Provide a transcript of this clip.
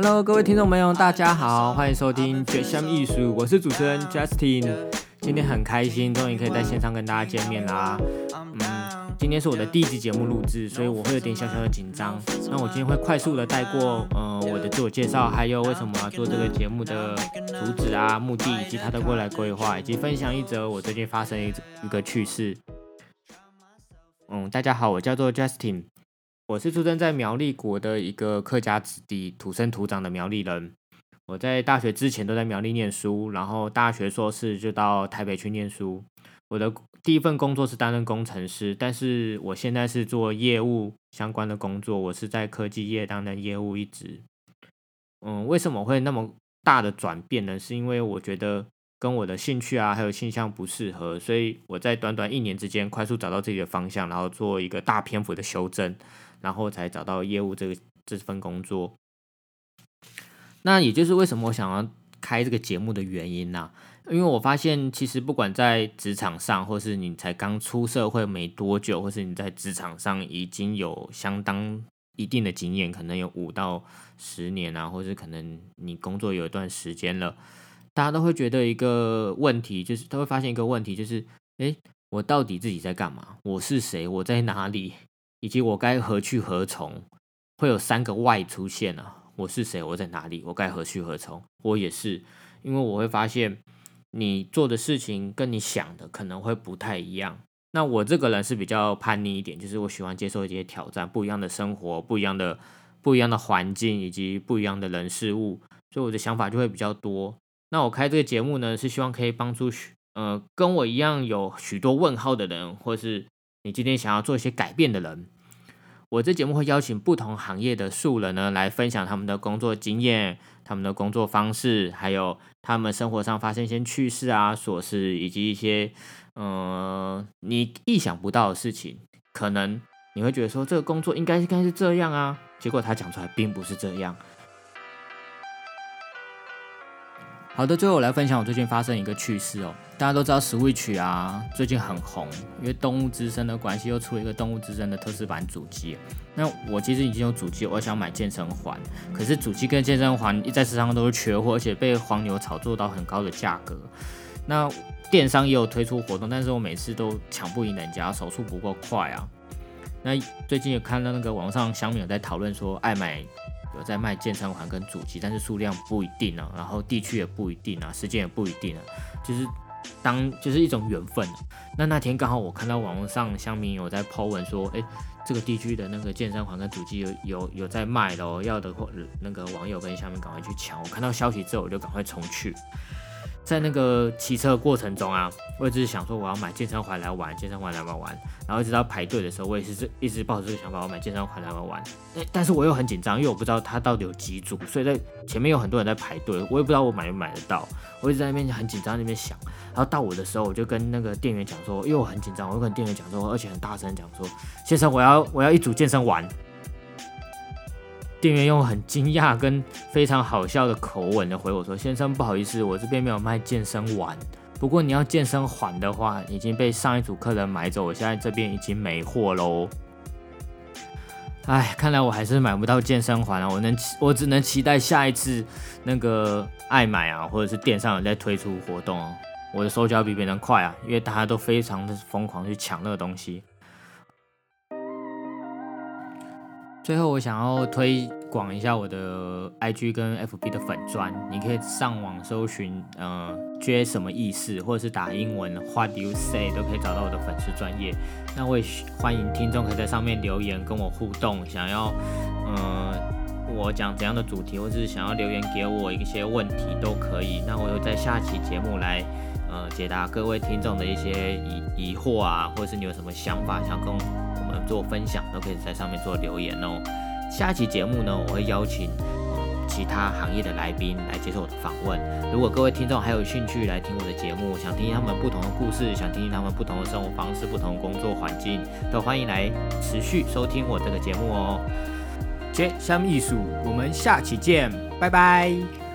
Hello，各位听众朋友，大家好，欢迎收听绝香艺术，我是主持人 Justin。今天很开心，终于可以在线上跟大家见面啦。嗯，今天是我的第一集节目录制，所以我会有点小小的紧张。那我今天会快速的带过，呃，我的自我介绍，还有为什么要做这个节目的主旨啊、目的，以及它的未来规划，以及分享一则我最近发生一一个趣事。嗯，大家好，我叫做 Justin。我是出生在苗栗国的一个客家子弟，土生土长的苗栗人。我在大学之前都在苗栗念书，然后大学硕士就到台北去念书。我的第一份工作是担任工程师，但是我现在是做业务相关的工作。我是在科技业担任业务一直。嗯，为什么会那么大的转变呢？是因为我觉得跟我的兴趣啊还有性向不适合，所以我在短短一年之间快速找到自己的方向，然后做一个大篇幅的修正。然后才找到业务这个这份工作，那也就是为什么我想要开这个节目的原因呐。因为我发现，其实不管在职场上，或是你才刚出社会没多久，或是你在职场上已经有相当一定的经验，可能有五到十年啊，或是可能你工作有一段时间了，大家都会觉得一个问题，就是他会发现一个问题，就是诶，我到底自己在干嘛？我是谁？我在哪里？以及我该何去何从？会有三个 Y 出现啊！我是谁？我在哪里？我该何去何从？我也是，因为我会发现你做的事情跟你想的可能会不太一样。那我这个人是比较叛逆一点，就是我喜欢接受一些挑战，不一样的生活，不一样的不一样的环境，以及不一样的人事物，所以我的想法就会比较多。那我开这个节目呢，是希望可以帮助许呃跟我一样有许多问号的人，或是。你今天想要做一些改变的人，我这节目会邀请不同行业的素人呢，来分享他们的工作经验、他们的工作方式，还有他们生活上发生一些趣事啊、琐事，以及一些嗯你意想不到的事情。可能你会觉得说，这个工作应该应该是这样啊，结果他讲出来并不是这样。好的，最后我来分享我最近发生一个趣事哦。大家都知道 Switch 啊，最近很红，因为动物之声的关系，又出了一个动物之声的特仕版主机。那我其实已经有主机，我想买健身环，可是主机跟健身环一在市场都是缺货，而且被黄牛炒作到很高的价格。那电商也有推出活动，但是我每次都抢不赢人家，手速不够快啊。那最近有看到那个网上小米有在讨论说，爱买。有在卖健身环跟主机，但是数量不一定啊，然后地区也不一定啊，时间也不一定啊，就是当就是一种缘分。那那天刚好我看到网络上乡民有在抛文说，哎，这个地区的那个健身环跟主机有有有在卖的哦，要的或那个网友跟下面赶快去抢。我看到消息之后，我就赶快冲去。在那个骑车过程中啊，我一直想说我要买健身环来玩，健身环来玩玩。然后一直到排队的时候，我也是这一直抱着这个想法，我买健身环来玩玩。但但是我又很紧张，因为我不知道它到底有几组，所以在前面有很多人在排队，我也不知道我买没买得到。我一直在那边很紧张，那边想。然后到我的时候，我就跟那个店员讲说，因为我很紧张，我就跟店员讲说，而且很大声讲说，先生，我要我要一组健身环。店员用很惊讶跟非常好笑的口吻的回我说：“先生，不好意思，我这边没有卖健身环。不过你要健身环的话，已经被上一组客人买走，我现在这边已经没货喽。”哎，看来我还是买不到健身环了。我能，我只能期待下一次那个爱买啊，或者是电商有在推出活动哦，我的手脚比别人快啊，因为大家都非常的疯狂去抢那个东西。最后，我想要推广一下我的 IG 跟 FB 的粉砖，你可以上网搜寻，呃，J 什么意思，或者是打英文 What do you say，都可以找到我的粉丝专业。那我也欢迎听众可以在上面留言跟我互动，想要，呃，我讲怎样的主题，或者是想要留言给我一些问题都可以。那我会在下期节目来，呃，解答各位听众的一些疑疑惑啊，或者是你有什么想法想跟我们。做分享都可以在上面做留言哦。下期节目呢，我会邀请其他行业的来宾来接受我的访问。如果各位听众还有兴趣来听我的节目，想听听他们不同的故事，想听听他们不同的生活方式、不同的工作环境，都欢迎来持续收听我这个节目哦。接下艺术，我们下期见，拜拜。